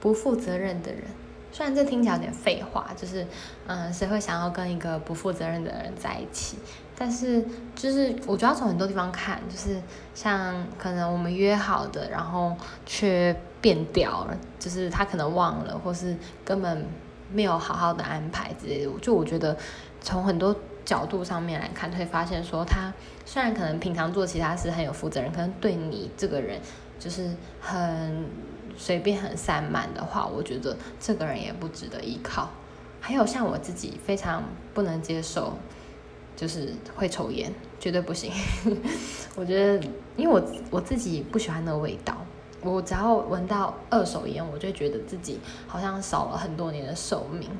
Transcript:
不负责任的人。虽然这听起来有点废话，就是嗯，谁会想要跟一个不负责任的人在一起？但是就是我觉得要从很多地方看，就是像可能我们约好的，然后却变掉了，就是他可能忘了，或是根本没有好好的安排之类的。就我觉得从很多角度上面来看，会发现说他虽然可能平常做其他事很有负责任，可能对你这个人就是很随便、很散漫的话，我觉得这个人也不值得依靠。还有像我自己非常不能接受。就是会抽烟，绝对不行。我觉得，因为我我自己不喜欢那个味道，我只要闻到二手烟，我就觉得自己好像少了很多年的寿命。